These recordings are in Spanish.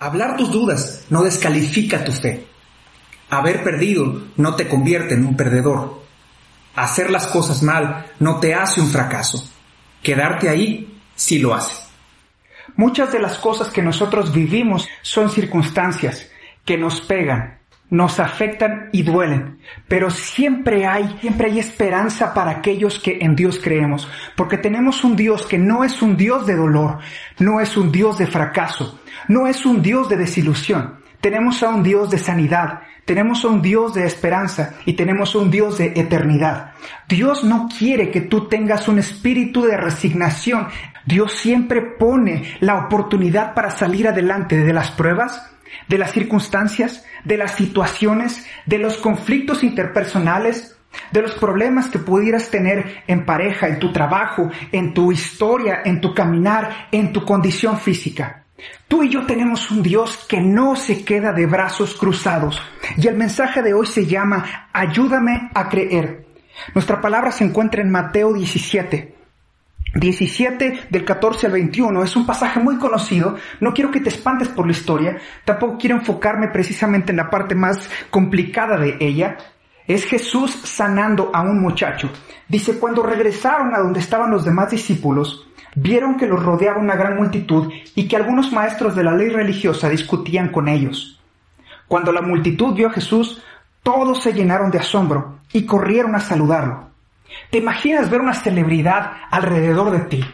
Hablar tus dudas no descalifica tu fe. Haber perdido no te convierte en un perdedor. Hacer las cosas mal no te hace un fracaso. Quedarte ahí sí lo hace. Muchas de las cosas que nosotros vivimos son circunstancias que nos pegan, nos afectan y duelen, pero siempre hay, siempre hay esperanza para aquellos que en Dios creemos, porque tenemos un Dios que no es un Dios de dolor, no es un Dios de fracaso, no es un Dios de desilusión. Tenemos a un Dios de sanidad, tenemos a un Dios de esperanza y tenemos a un Dios de eternidad. Dios no quiere que tú tengas un espíritu de resignación. Dios siempre pone la oportunidad para salir adelante de las pruebas, de las circunstancias, de las situaciones, de los conflictos interpersonales, de los problemas que pudieras tener en pareja, en tu trabajo, en tu historia, en tu caminar, en tu condición física. Tú y yo tenemos un Dios que no se queda de brazos cruzados. Y el mensaje de hoy se llama Ayúdame a creer. Nuestra palabra se encuentra en Mateo 17, 17 del 14 al 21 es un pasaje muy conocido. No quiero que te espantes por la historia. Tampoco quiero enfocarme precisamente en la parte más complicada de ella. Es Jesús sanando a un muchacho. Dice, cuando regresaron a donde estaban los demás discípulos, vieron que los rodeaba una gran multitud y que algunos maestros de la ley religiosa discutían con ellos. Cuando la multitud vio a Jesús, todos se llenaron de asombro y corrieron a saludarlo. ¿Te imaginas ver una celebridad alrededor de ti?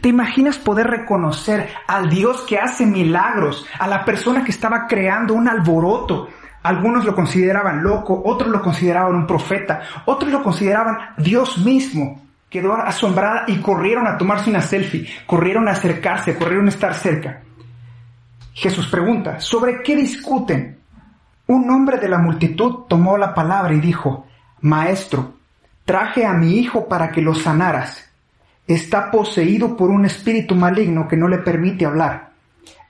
¿Te imaginas poder reconocer al Dios que hace milagros, a la persona que estaba creando un alboroto? Algunos lo consideraban loco, otros lo consideraban un profeta, otros lo consideraban Dios mismo. Quedó asombrada y corrieron a tomarse una selfie, corrieron a acercarse, corrieron a estar cerca. Jesús pregunta, ¿sobre qué discuten? Un hombre de la multitud tomó la palabra y dijo, Maestro, Traje a mi hijo para que lo sanaras. Está poseído por un espíritu maligno que no le permite hablar.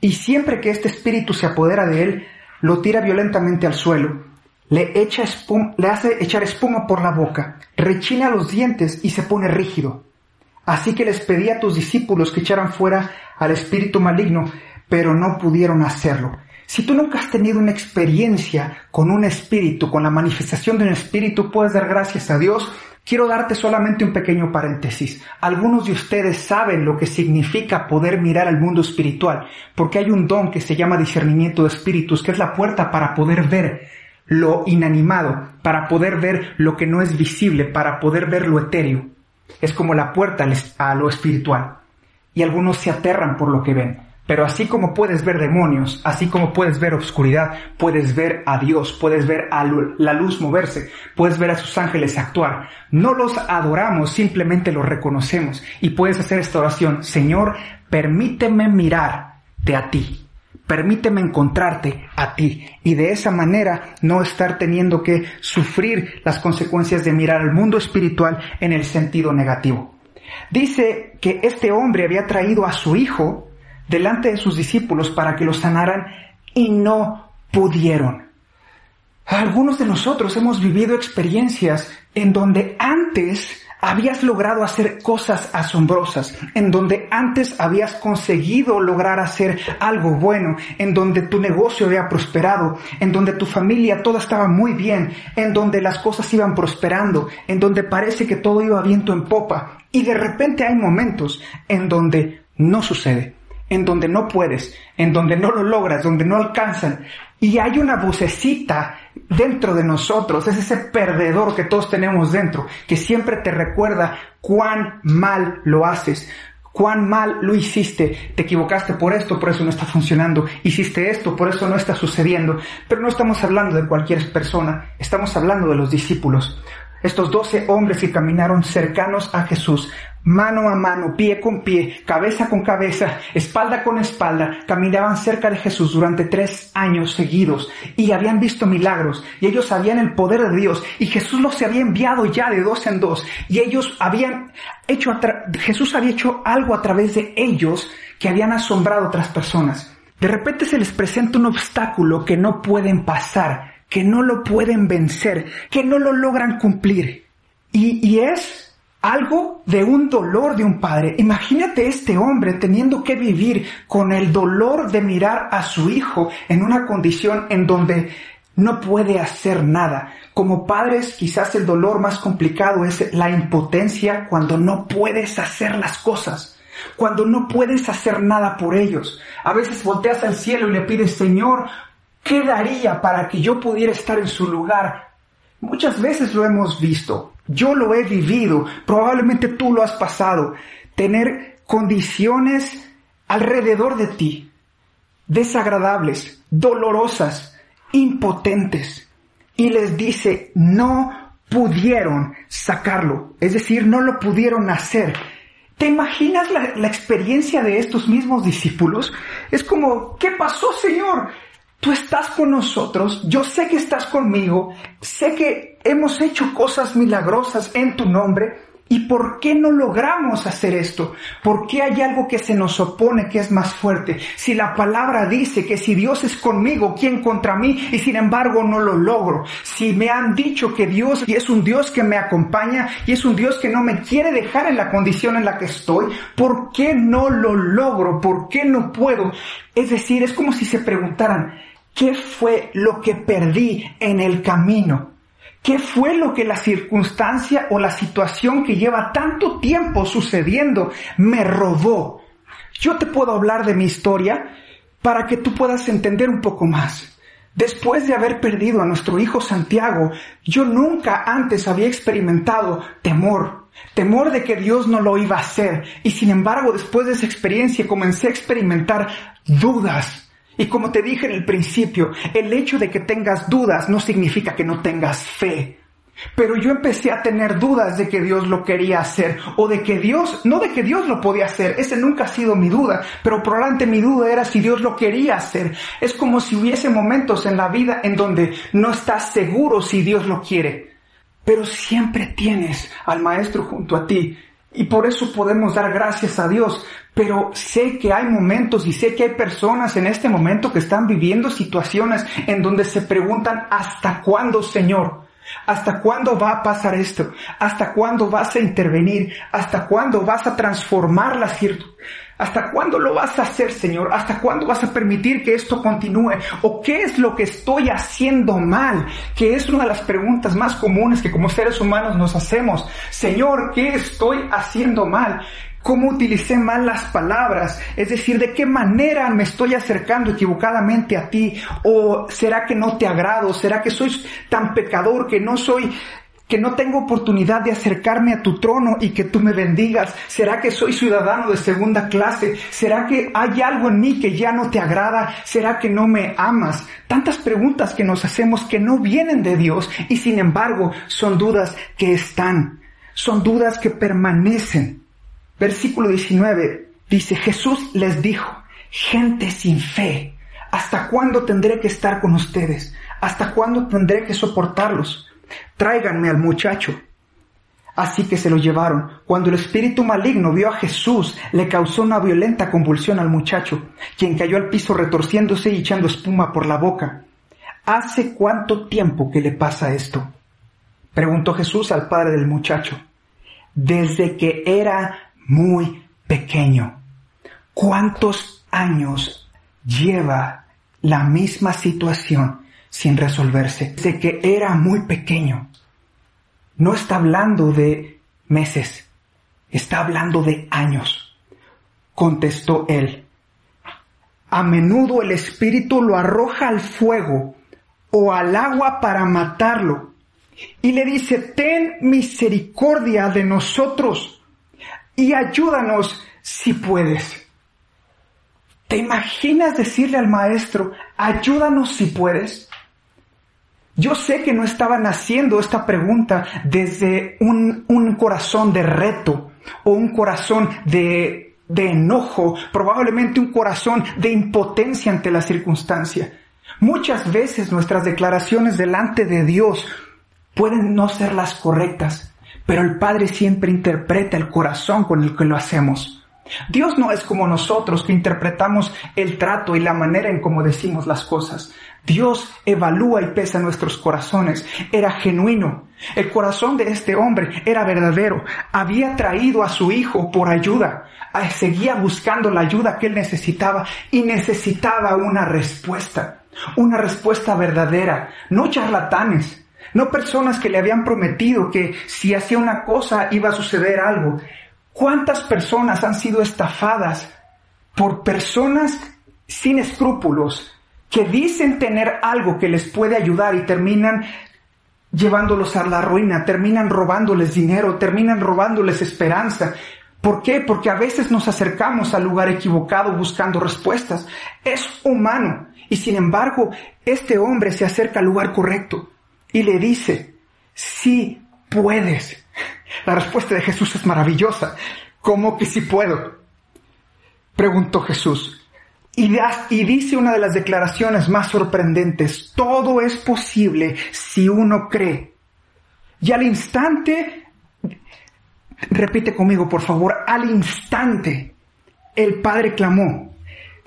Y siempre que este espíritu se apodera de él, lo tira violentamente al suelo, le, echa le hace echar espuma por la boca, rechina los dientes y se pone rígido. Así que les pedí a tus discípulos que echaran fuera al espíritu maligno, pero no pudieron hacerlo. Si tú nunca has tenido una experiencia con un espíritu, con la manifestación de un espíritu, puedes dar gracias a Dios. Quiero darte solamente un pequeño paréntesis. Algunos de ustedes saben lo que significa poder mirar al mundo espiritual, porque hay un don que se llama discernimiento de espíritus, que es la puerta para poder ver lo inanimado, para poder ver lo que no es visible, para poder ver lo etéreo. Es como la puerta a lo espiritual. Y algunos se aterran por lo que ven. Pero así como puedes ver demonios, así como puedes ver obscuridad, puedes ver a Dios, puedes ver a la luz moverse, puedes ver a sus ángeles actuar. No los adoramos, simplemente los reconocemos. Y puedes hacer esta oración, Señor, permíteme mirarte a ti. Permíteme encontrarte a ti y de esa manera no estar teniendo que sufrir las consecuencias de mirar al mundo espiritual en el sentido negativo. Dice que este hombre había traído a su hijo delante de sus discípulos para que los sanaran y no pudieron. Algunos de nosotros hemos vivido experiencias en donde antes habías logrado hacer cosas asombrosas, en donde antes habías conseguido lograr hacer algo bueno, en donde tu negocio había prosperado, en donde tu familia toda estaba muy bien, en donde las cosas iban prosperando, en donde parece que todo iba viento en popa, y de repente hay momentos en donde no sucede en donde no puedes, en donde no lo logras, donde no alcanzan. Y hay una vocecita dentro de nosotros, es ese perdedor que todos tenemos dentro, que siempre te recuerda cuán mal lo haces, cuán mal lo hiciste, te equivocaste por esto, por eso no está funcionando, hiciste esto, por eso no está sucediendo. Pero no estamos hablando de cualquier persona, estamos hablando de los discípulos. Estos doce hombres que caminaron cercanos a Jesús, mano a mano, pie con pie, cabeza con cabeza, espalda con espalda, caminaban cerca de Jesús durante tres años seguidos y habían visto milagros y ellos sabían el poder de Dios y Jesús los había enviado ya de dos en dos y ellos habían hecho, Jesús había hecho algo a través de ellos que habían asombrado a otras personas. De repente se les presenta un obstáculo que no pueden pasar que no lo pueden vencer, que no lo logran cumplir. Y, es algo de un dolor de un padre. Imagínate este hombre teniendo que vivir con el dolor de mirar a su hijo en una condición en donde no puede hacer nada. Como padres quizás el dolor más complicado es la impotencia cuando no puedes hacer las cosas, cuando no puedes hacer nada por ellos. A veces volteas al cielo y le pides, Señor, ¿Qué daría para que yo pudiera estar en su lugar? Muchas veces lo hemos visto. Yo lo he vivido. Probablemente tú lo has pasado. Tener condiciones alrededor de ti. Desagradables, dolorosas, impotentes. Y les dice, no pudieron sacarlo. Es decir, no lo pudieron hacer. ¿Te imaginas la, la, experiencia de estos mismos discípulos? Es como, ¿qué pasó, Señor? Tú estás con nosotros, yo sé que estás conmigo, sé que hemos hecho cosas milagrosas en tu nombre, ¿y por qué no logramos hacer esto? ¿Por qué hay algo que se nos opone que es más fuerte? Si la palabra dice que si Dios es conmigo, ¿quién contra mí? Y sin embargo no lo logro. Si me han dicho que Dios es un Dios que me acompaña y es un Dios que no me quiere dejar en la condición en la que estoy, ¿por qué no lo logro? ¿Por qué no puedo? Es decir, es como si se preguntaran, ¿Qué fue lo que perdí en el camino? ¿Qué fue lo que la circunstancia o la situación que lleva tanto tiempo sucediendo me robó? Yo te puedo hablar de mi historia para que tú puedas entender un poco más. Después de haber perdido a nuestro hijo Santiago, yo nunca antes había experimentado temor, temor de que Dios no lo iba a hacer. Y sin embargo, después de esa experiencia comencé a experimentar dudas, y como te dije en el principio, el hecho de que tengas dudas no significa que no tengas fe. Pero yo empecé a tener dudas de que Dios lo quería hacer o de que Dios, no de que Dios lo podía hacer, ese nunca ha sido mi duda, pero probablemente mi duda era si Dios lo quería hacer. Es como si hubiese momentos en la vida en donde no estás seguro si Dios lo quiere, pero siempre tienes al Maestro junto a ti y por eso podemos dar gracias a Dios. Pero sé que hay momentos y sé que hay personas en este momento que están viviendo situaciones en donde se preguntan ¿hasta cuándo, Señor? ¿Hasta cuándo va a pasar esto? ¿Hasta cuándo vas a intervenir? ¿Hasta cuándo vas a transformar la circunstancia? ¿Hasta cuándo lo vas a hacer, Señor? ¿Hasta cuándo vas a permitir que esto continúe? ¿O qué es lo que estoy haciendo mal? Que es una de las preguntas más comunes que como seres humanos nos hacemos. Señor, ¿qué estoy haciendo mal? ¿Cómo utilicé mal las palabras? Es decir, ¿de qué manera me estoy acercando equivocadamente a ti? ¿O será que no te agrado? ¿Será que soy tan pecador que no soy que no tengo oportunidad de acercarme a tu trono y que tú me bendigas? ¿Será que soy ciudadano de segunda clase? ¿Será que hay algo en mí que ya no te agrada? ¿Será que no me amas? Tantas preguntas que nos hacemos que no vienen de Dios y sin embargo son dudas que están, son dudas que permanecen. Versículo 19 dice, Jesús les dijo, gente sin fe, ¿hasta cuándo tendré que estar con ustedes? ¿Hasta cuándo tendré que soportarlos? Tráiganme al muchacho. Así que se lo llevaron. Cuando el espíritu maligno vio a Jesús, le causó una violenta convulsión al muchacho, quien cayó al piso retorciéndose y echando espuma por la boca. ¿Hace cuánto tiempo que le pasa esto? Preguntó Jesús al padre del muchacho. Desde que era muy pequeño. ¿Cuántos años lleva la misma situación sin resolverse desde que era muy pequeño. No está hablando de meses, está hablando de años, contestó él. A menudo el espíritu lo arroja al fuego o al agua para matarlo y le dice, ten misericordia de nosotros y ayúdanos si puedes. ¿Te imaginas decirle al maestro, ayúdanos si puedes? Yo sé que no estaban haciendo esta pregunta desde un, un corazón de reto o un corazón de, de enojo, probablemente un corazón de impotencia ante la circunstancia. Muchas veces nuestras declaraciones delante de Dios pueden no ser las correctas, pero el Padre siempre interpreta el corazón con el que lo hacemos. Dios no es como nosotros que interpretamos el trato y la manera en cómo decimos las cosas. Dios evalúa y pesa nuestros corazones. Era genuino. El corazón de este hombre era verdadero. Había traído a su hijo por ayuda. Seguía buscando la ayuda que él necesitaba y necesitaba una respuesta. Una respuesta verdadera. No charlatanes. No personas que le habían prometido que si hacía una cosa iba a suceder algo. ¿Cuántas personas han sido estafadas por personas sin escrúpulos que dicen tener algo que les puede ayudar y terminan llevándolos a la ruina, terminan robándoles dinero, terminan robándoles esperanza? ¿Por qué? Porque a veces nos acercamos al lugar equivocado buscando respuestas. Es humano. Y sin embargo, este hombre se acerca al lugar correcto y le dice, sí puedes. La respuesta de Jesús es maravillosa. ¿Cómo que sí puedo? Preguntó Jesús. Y, dice una de las declaraciones más sorprendentes, todo es posible si uno cree. Y al instante, repite conmigo por favor, al instante, el Padre clamó,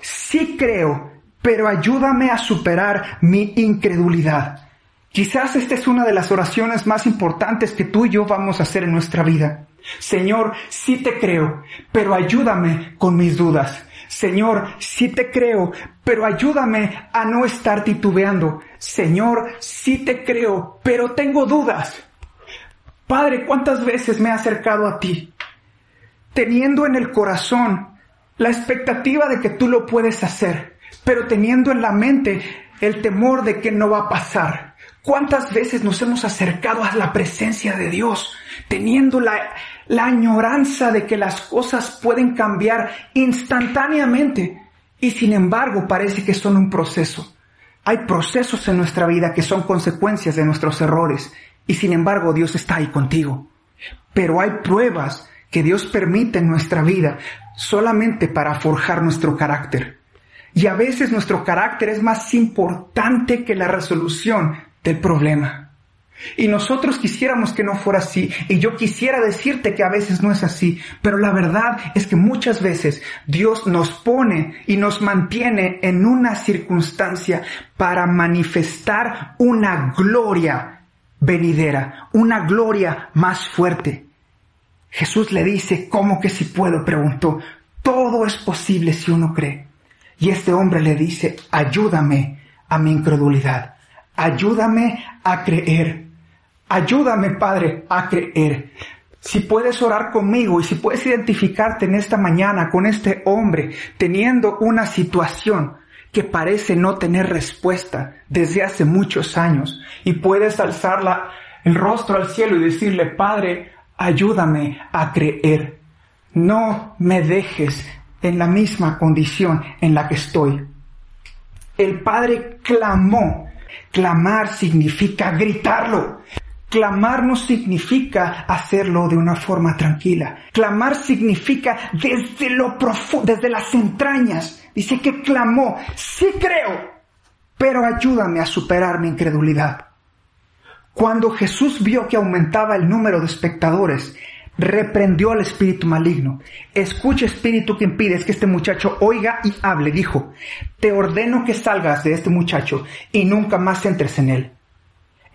sí creo, pero ayúdame a superar mi incredulidad. Quizás esta es una de las oraciones más importantes que tú y yo vamos a hacer en nuestra vida. Señor, sí te creo, pero ayúdame con mis dudas. Señor, sí te creo, pero ayúdame a no estar titubeando. Señor, sí te creo, pero tengo dudas. Padre, ¿cuántas veces me he acercado a ti? Teniendo en el corazón la expectativa de que tú lo puedes hacer, pero teniendo en la mente el temor de que no va a pasar. ¿Cuántas veces nos hemos acercado a la presencia de Dios teniendo la, la añoranza de que las cosas pueden cambiar instantáneamente y sin embargo parece que son un proceso? Hay procesos en nuestra vida que son consecuencias de nuestros errores y sin embargo Dios está ahí contigo. Pero hay pruebas que Dios permite en nuestra vida solamente para forjar nuestro carácter. Y a veces nuestro carácter es más importante que la resolución del problema. Y nosotros quisiéramos que no fuera así. Y yo quisiera decirte que a veces no es así. Pero la verdad es que muchas veces Dios nos pone y nos mantiene en una circunstancia para manifestar una gloria venidera, una gloria más fuerte. Jesús le dice, ¿cómo que si puedo? preguntó. Todo es posible si uno cree. Y este hombre le dice, ayúdame a mi incredulidad. Ayúdame a creer. Ayúdame, Padre, a creer. Si puedes orar conmigo y si puedes identificarte en esta mañana con este hombre teniendo una situación que parece no tener respuesta desde hace muchos años y puedes alzar el rostro al cielo y decirle, Padre, ayúdame a creer. No me dejes en la misma condición en la que estoy. El Padre clamó Clamar significa gritarlo. Clamar no significa hacerlo de una forma tranquila. Clamar significa desde lo profundo, desde las entrañas. Dice que clamó, sí creo, pero ayúdame a superar mi incredulidad. Cuando Jesús vio que aumentaba el número de espectadores, reprendió al espíritu maligno. Escucha espíritu que impides que este muchacho oiga y hable. Dijo, te ordeno que salgas de este muchacho y nunca más entres en él.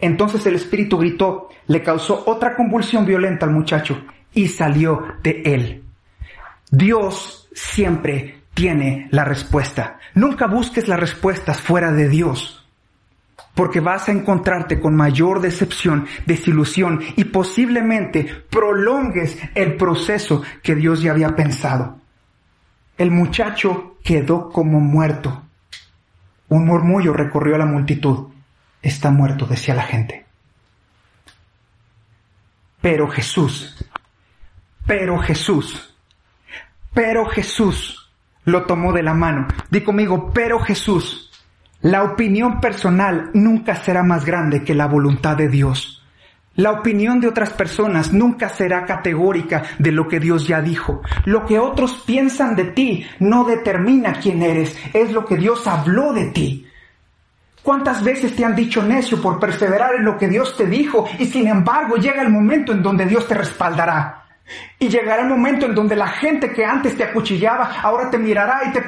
Entonces el espíritu gritó, le causó otra convulsión violenta al muchacho y salió de él. Dios siempre tiene la respuesta. Nunca busques las respuestas fuera de Dios porque vas a encontrarte con mayor decepción, desilusión y posiblemente prolongues el proceso que Dios ya había pensado. El muchacho quedó como muerto. Un murmullo recorrió a la multitud. Está muerto, decía la gente. Pero Jesús, pero Jesús, pero Jesús lo tomó de la mano. Di conmigo, pero Jesús La opinión personal nunca será más grande que la voluntad de Dios. La opinión de otras personas nunca será categórica de lo que Dios ya dijo. Lo que otros piensan de ti no determina quién eres, es lo que Dios habló de ti. ¿Cuántas veces te han dicho necio por perseverar en lo que Dios te dijo y sin embargo llega el momento en donde Dios te respaldará? Y llegará el momento en donde la gente que antes te acuchillaba ahora te mirará y te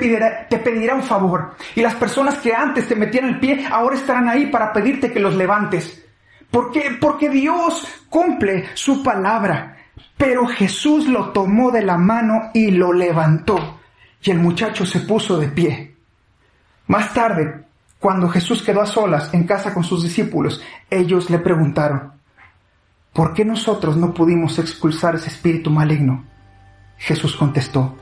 pedirá, un favor. Y las personas que antes te metían el pie ahora estarán ahí para pedirte que los levantes. ¿Por qué? Porque Dios cumple su palabra. Pero Jesús lo tomó de la mano y lo levantó. Y el muchacho se puso de pie. Más tarde, cuando Jesús quedó a solas en casa con sus discípulos, ellos le preguntaron, ¿por qué nosotros no pudimos expulsar ese espíritu maligno? Jesús contestó,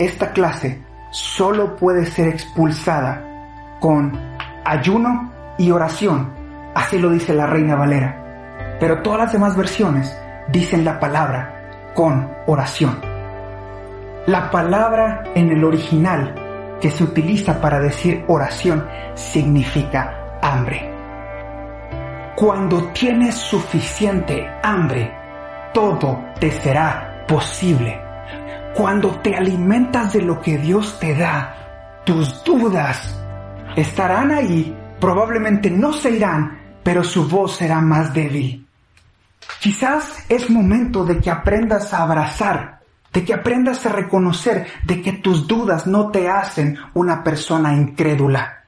esta clase solo puede ser expulsada con ayuno y oración Así lo dice la Reina Valera. Pero todas las demás versiones dicen la palabra con oración. La palabra en el original que se utiliza para decir oración significa hambre. Cuando tienes suficiente hambre, todo te será posible. Cuando te alimentas de lo que Dios te da, tus dudas estarán ahí, probablemente no se irán, pero su voz será más débil. Quizás es momento de que aprendas a abrazar, de que aprendas a reconocer de que tus dudas no te hacen una persona incrédula.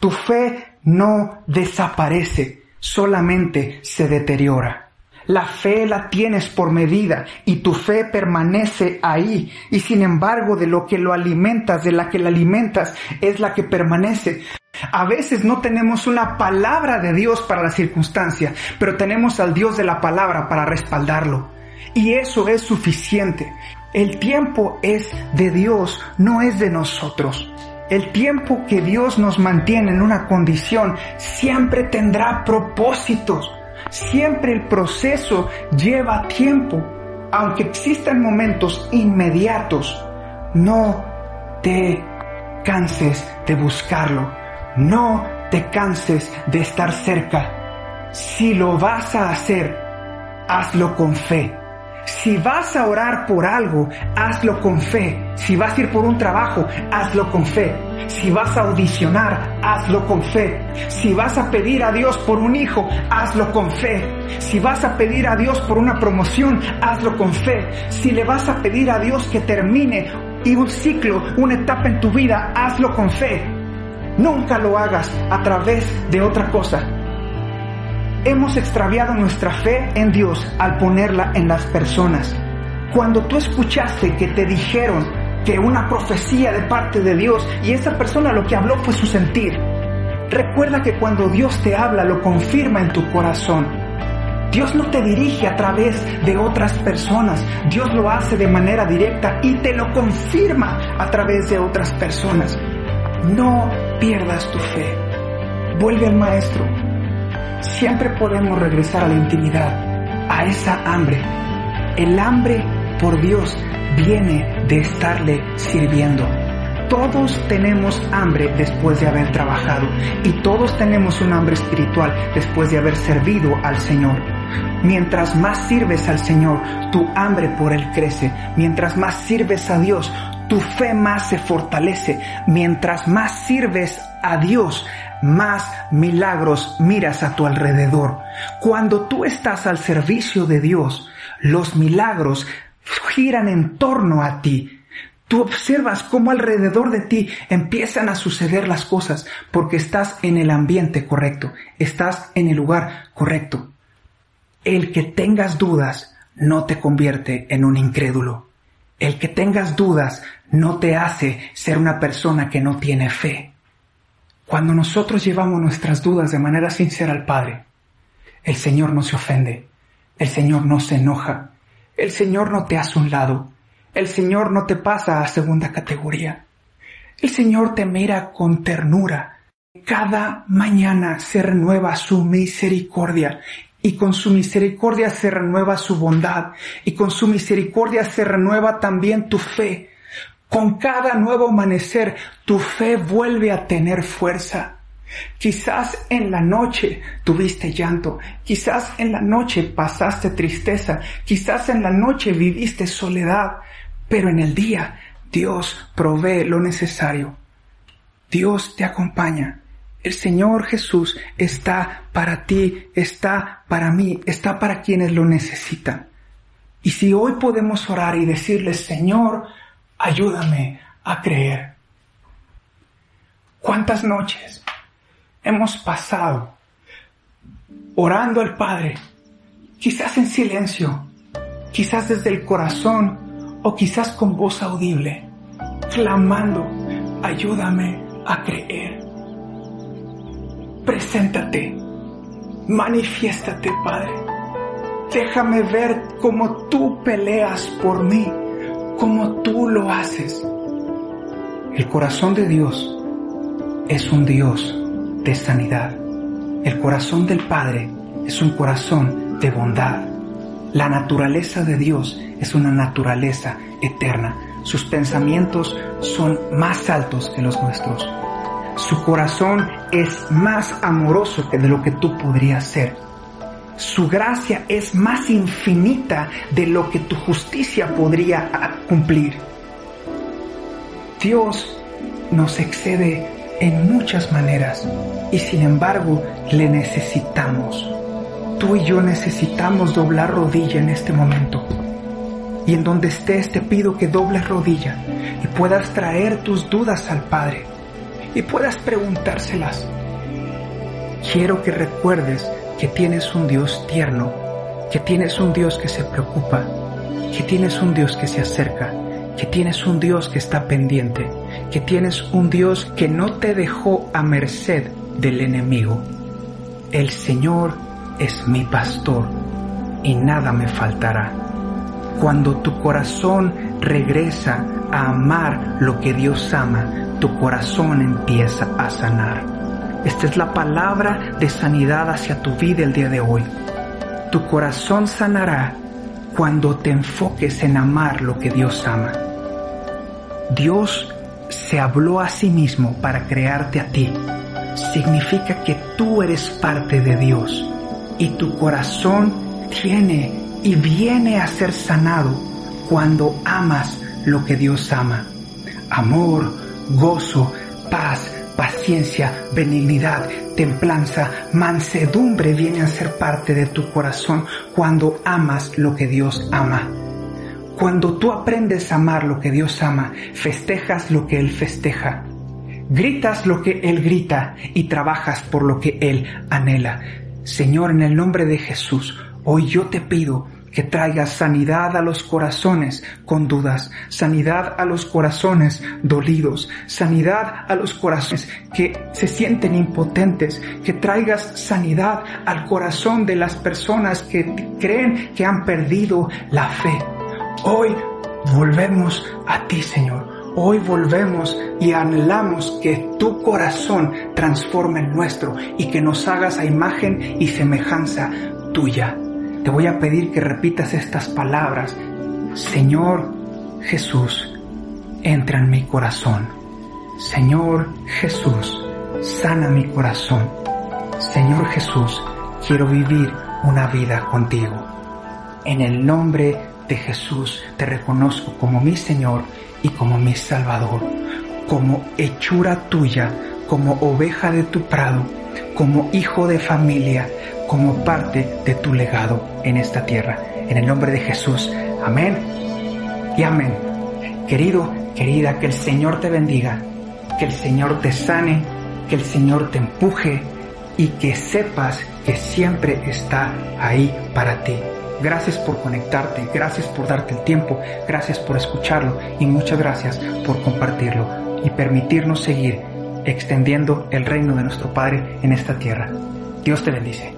Tu fe no desaparece, solamente se deteriora. La fe la tienes por medida y tu fe permanece ahí. Y sin embargo, de lo que lo alimentas, de la que la alimentas, es la que permanece. A veces no tenemos una palabra de Dios para la circunstancia, pero tenemos al Dios de la palabra para respaldarlo. Y eso es suficiente. El tiempo es de Dios, no es de nosotros. El tiempo que Dios nos mantiene en una condición siempre tendrá propósitos. Siempre el proceso lleva tiempo. Aunque existan momentos inmediatos, no te canses de buscarlo no te canses de estar cerca. Si lo vas a hacer, hazlo con fe. Si vas a orar por algo, hazlo con fe. Si vas a ir por un trabajo, hazlo con fe. Si vas a audicionar, hazlo con fe. Si vas a pedir a Dios por un hijo, hazlo con fe. Si vas a pedir a Dios por una promoción, hazlo con fe. Si le vas a pedir a Dios que termine y un ciclo, una etapa en tu vida, hazlo con fe. Nunca lo hagas a través de otra cosa. Hemos extraviado nuestra fe en Dios al ponerla en las personas. Cuando tú escuchaste que te dijeron que una profecía de parte de Dios y esa persona lo que habló fue su sentir, recuerda que cuando Dios te habla lo confirma en tu corazón. Dios no te dirige a través de otras personas, Dios lo hace de manera directa y te lo confirma a través de otras personas. No pierdas tu fe. Vuelve al Maestro. Siempre podemos regresar a la intimidad, a esa hambre. El hambre por Dios viene de estarle sirviendo. Todos tenemos hambre después de haber trabajado y todos tenemos un hambre espiritual después de haber servido al Señor. Mientras más sirves al Señor, tu hambre por Él crece. Mientras más sirves a Dios, tu fe más se fortalece. Mientras más sirves a Dios, más milagros miras a tu alrededor. Cuando tú estás al servicio de Dios, los milagros giran en torno a ti. Tú observas cómo alrededor de ti empiezan a suceder las cosas porque estás en el ambiente correcto, estás en el lugar correcto. El que tengas dudas no te convierte en un incrédulo. El que tengas dudas no te hace ser una persona que no tiene fe. Cuando nosotros llevamos nuestras dudas de manera sincera al Padre, el Señor no se ofende, el Señor no se enoja, el Señor no te hace un lado, el Señor no te pasa a segunda categoría. El Señor te mira con ternura. Cada mañana se renueva su misericordia y con su misericordia se renueva su bondad, y con su misericordia se renueva también tu fe. Con cada nuevo amanecer, tu fe vuelve a tener fuerza. Quizás en la noche tuviste llanto, quizás en la noche pasaste tristeza, quizás en la noche viviste soledad, pero en el día Dios provee lo necesario. Dios te acompaña. El Señor Jesús está para ti, está para mí, está para quienes lo necesitan. Y si hoy podemos orar y decirle, Señor, ayúdame a creer. ¿Cuántas noches hemos pasado orando al Padre? Quizás en silencio, quizás desde el corazón o quizás con voz audible, clamando, ayúdame a creer. Preséntate, manifiéstate, Padre. Déjame ver cómo tú peleas por mí, cómo tú lo haces. El corazón de Dios es un Dios de sanidad. El corazón del Padre es un corazón de bondad. La naturaleza de Dios es una naturaleza eterna. Sus pensamientos son más altos que los nuestros. Su corazón es más amoroso que de lo que tú podrías ser. Su gracia es más infinita de lo que tu justicia podría cumplir. Dios nos excede en muchas maneras y sin embargo le necesitamos. Tú y yo necesitamos doblar rodilla en este momento. Y en donde estés te pido que dobles rodilla y puedas traer tus dudas al Padre y puedas preguntárselas. Quiero que recuerdes que tienes un Dios tierno, que tienes un Dios que se preocupa, que tienes un Dios que se acerca, que tienes un Dios que está pendiente que tienes un Dios que no te dejó a merced del enemigo. El Señor es mi pastor y nada me faltará. Cuando tu corazón regresa a amar lo que Dios ama, tu corazón empieza a sanar. Esta es la palabra de sanidad hacia tu vida el día de hoy. Tu corazón sanará cuando te enfoques en amar lo que Dios ama. Dios se habló a sí mismo para crearte a ti, significa que tú eres parte de Dios y tu corazón tiene y viene a ser sanado cuando amas lo que Dios ama. Amor, gozo, paz, paciencia, benignidad, templanza, mansedumbre vienen a ser parte de tu corazón cuando amas lo que Dios ama. Cuando tú aprendes a amar lo que Dios ama, festejas lo que Él festeja, gritas lo que Él grita y trabajas por lo que Él anhela. Señor, en el nombre de Jesús, hoy yo te pido que traigas sanidad a los corazones con dudas, sanidad a los corazones dolidos, sanidad a los corazones que se sienten impotentes, que traigas sanidad al corazón de las personas que creen que han perdido la fe. Hoy volvemos a ti, Señor. Hoy volvemos y anhelamos que tu corazón transforme el nuestro y que nos hagas a imagen y semejanza tuya. Te voy a pedir que repitas estas palabras. Señor Jesús, entra en mi corazón. Señor Jesús, sana mi corazón. Señor Jesús, quiero vivir una vida contigo. En el nombre de Jesús te reconozco como mi Señor y como mi Salvador, como hechura tuya, como oveja de tu prado, como hijo de familia, como parte de tu legado en esta tierra. En el nombre de Jesús. Amén y amén. Querido, querida, que el Señor te bendiga, que el Señor te sane, que el Señor te empuje y que sepas que siempre está ahí para ti. Gracias por conectarte, gracias por darte el tiempo, gracias por escucharlo y muchas gracias por compartirlo y permitirnos seguir extendiendo el reino de nuestro Padre en esta tierra. Dios te bendice.